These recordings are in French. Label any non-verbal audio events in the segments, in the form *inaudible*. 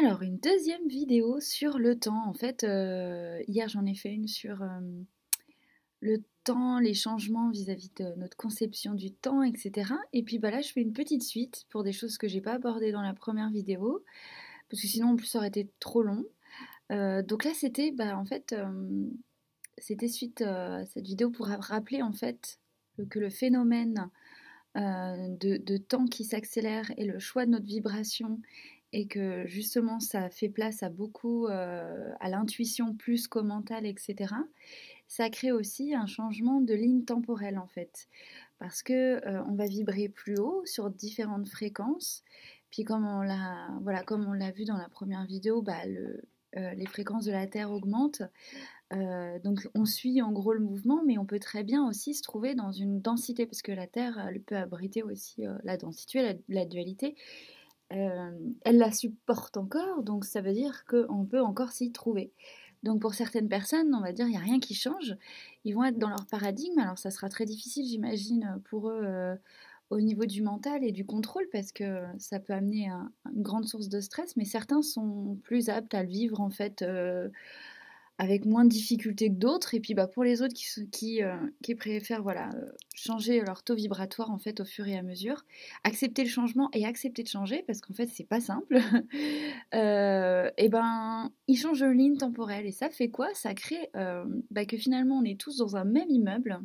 Alors, une deuxième vidéo sur le temps. En fait, euh, hier j'en ai fait une sur euh, le temps, les changements vis-à-vis de notre conception du temps, etc. Et puis bah là, je fais une petite suite pour des choses que j'ai pas abordées dans la première vidéo, parce que sinon en plus ça aurait été trop long. Euh, donc là, c'était bah, en fait, c'était suite à cette vidéo pour rappeler en fait que le phénomène de, temps qui s'accélère et le choix de notre vibration et que justement ça fait place à beaucoup euh, à l'intuition plus qu'au mental, etc. Ça crée aussi un changement de ligne temporelle en fait, parce que euh, on va vibrer plus haut sur différentes fréquences. Puis comme on l'a comme on l'a vu dans la première vidéo, bah, euh, les fréquences de la Terre augmentent. donc on suit en gros le mouvement, mais on peut très bien aussi se trouver dans une densité, parce que la Terre peut abriter aussi la densité, la dualité. Elle la supporte encore, donc ça veut dire qu'on peut encore s'y trouver. Donc pour certaines personnes, on va dire, il n'y a rien qui change. Ils vont être dans leur paradigme. Alors ça sera très difficile, j'imagine, pour eux au niveau du mental et du contrôle, parce que ça peut amener à une grande source de stress. Mais certains sont plus aptes à le vivre, en fait. Avec moins de difficultés que d'autres. Et puis bah, pour les autres qui, euh, préfèrent voilà, euh, changer leur taux vibratoire en fait au fur et à mesure, accepter le changement et accepter de changer, parce qu'en fait c'est pas simple, *laughs* euh, et ben ils changent de ligne temporelle. Et ça fait quoi? Ça crée bah, que finalement on est tous dans un même immeuble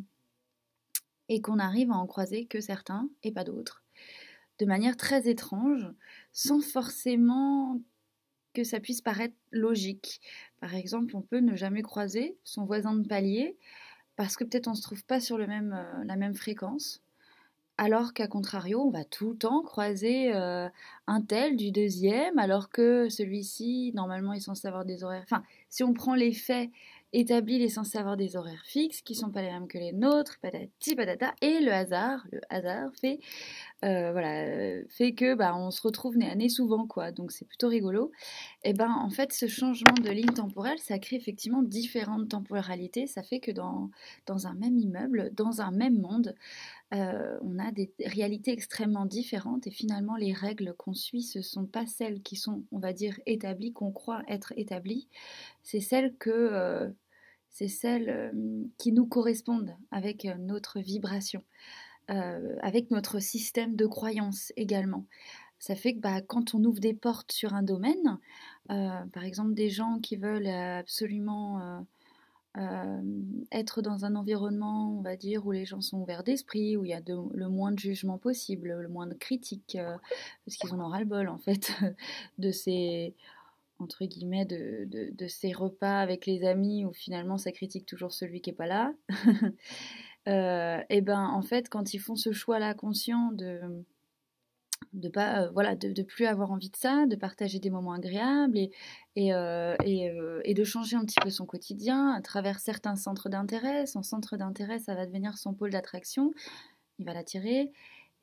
et qu'on arrive à en croiser que certains et pas d'autres. De manière très étrange, sans forcément que ça puisse paraître logique. Par exemple, on peut ne jamais croiser son voisin de palier parce que peut-être on ne se trouve pas sur le même, euh, la même fréquence. Alors qu'à contrario, on va tout le temps croiser euh, un tel du deuxième, alors que celui-ci, normalement, est censé avoir des horaires. Si on prend les faits établi, il est censé avoir des horaires fixes qui sont pas les mêmes que les nôtres, patata, et le hasard, le hasard fait, euh, voilà, fait que bah, on se retrouve nez à nez souvent, quoi. Donc c'est plutôt rigolo. Et ben en fait, ce changement de ligne temporelle, ça crée effectivement différentes temporalités. Ça fait que dans, dans un même immeuble, dans un même monde, euh, on a des réalités extrêmement différentes et finalement les règles qu'on suit, ce sont pas celles qui sont, on va dire, établies, qu'on croit être établies, c'est celles que euh, c'est euh, qui nous correspondent avec euh, notre vibration, avec notre système de croyance également. Ça fait que bah, quand on ouvre des portes sur un domaine, par exemple des gens qui veulent absolument être dans un environnement, on va dire, où les gens sont ouverts d'esprit, où il y a le moins de jugement possible, le moins de critiques, parce qu'ils en ont ras-le-bol en fait *laughs* de ces entre guillemets, de, de, ces repas avec les amis où finalement ça critique toujours celui qui n'est pas là, *laughs* euh, et ben en fait, quand ils font ce choix-là conscient de de pas euh, voilà de, de, plus avoir envie de ça de partager des moments agréables et et, euh, et, et, de changer un petit peu son quotidien à travers certains centres d'intérêt son centre d'intérêt ça va devenir son pôle d'attraction. Il va l'attirer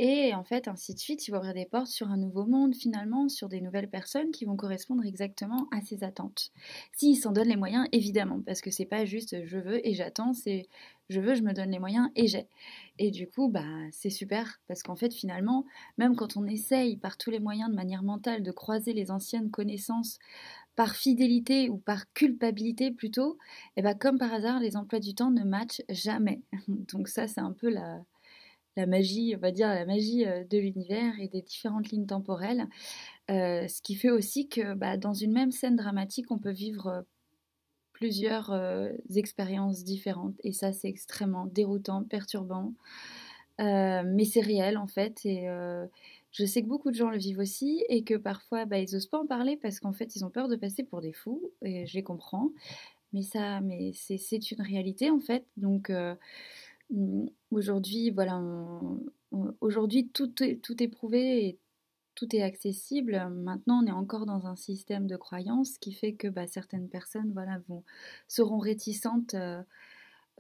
et en fait, ainsi de suite, il va ouvrir des portes sur un nouveau monde, finalement, sur des nouvelles personnes qui vont correspondre exactement à ses attentes. S'il s'en donne les moyens, évidemment, parce que c'est pas juste je veux et j'attends, c'est je veux, je me donne les moyens et j'ai. Et du coup, bah, c'est super, parce qu'en fait, finalement, même quand on essaye par tous les moyens de manière mentale de croiser les anciennes connaissances par fidélité ou par culpabilité plutôt, et bah, comme par hasard, les emplois du temps ne matchent jamais. *laughs* Donc ça, c'est un peu la, la magie, on va dire la magie euh, de l'univers et des différentes lignes temporelles. Euh, ce qui fait aussi que bah, dans une même scène dramatique, on peut vivre euh, plusieurs expériences différentes. Et ça, c'est extrêmement déroutant, perturbant. mais c'est réel en fait. Et je sais que beaucoup de gens le vivent aussi et que parfois, bah, ils n'osent pas en parler parce qu'en fait, ils ont peur de passer pour des fous. Et je les comprends. Mais ça, mais c'est une réalité en fait. Donc aujourd'hui, voilà, aujourd'hui tout est, tout prouvé et tout est accessible. Maintenant, on est encore dans un système de croyance qui fait que bah, certaines personnes voilà, vont, seront réticentes euh,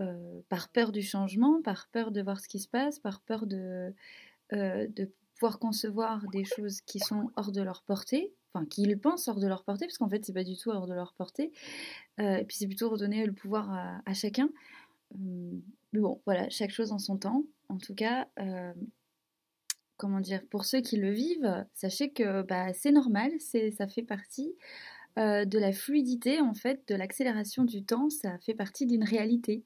euh, par peur du changement, par peur de voir ce qui se passe, par peur de, euh, de pouvoir concevoir des choses qui sont hors de leur portée, enfin qu'ils pensent hors de leur portée, parce qu'en fait c'est pas du tout hors de leur portée, et puis c'est plutôt redonner le pouvoir à, à chacun. Mais bon, voilà, chaque chose en son temps. En tout cas, euh, comment dire, pour ceux qui le vivent, sachez que bah, c'est normal, ça fait partie euh, de la fluidité, en fait, de l'accélération du temps, ça fait partie d'une réalité.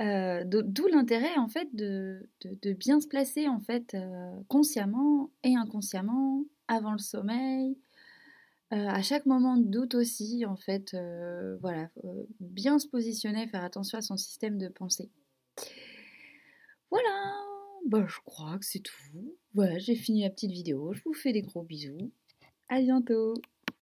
Euh, d'où l'intérêt, en fait, de, bien se placer, en fait, consciemment et inconsciemment, avant le sommeil, à chaque moment de doute aussi, en fait, voilà, bien se positionner, faire attention à son système de pensée. Bah, je crois que c'est tout. Voilà, j'ai fini la petite vidéo. Je vous fais des gros bisous. À bientôt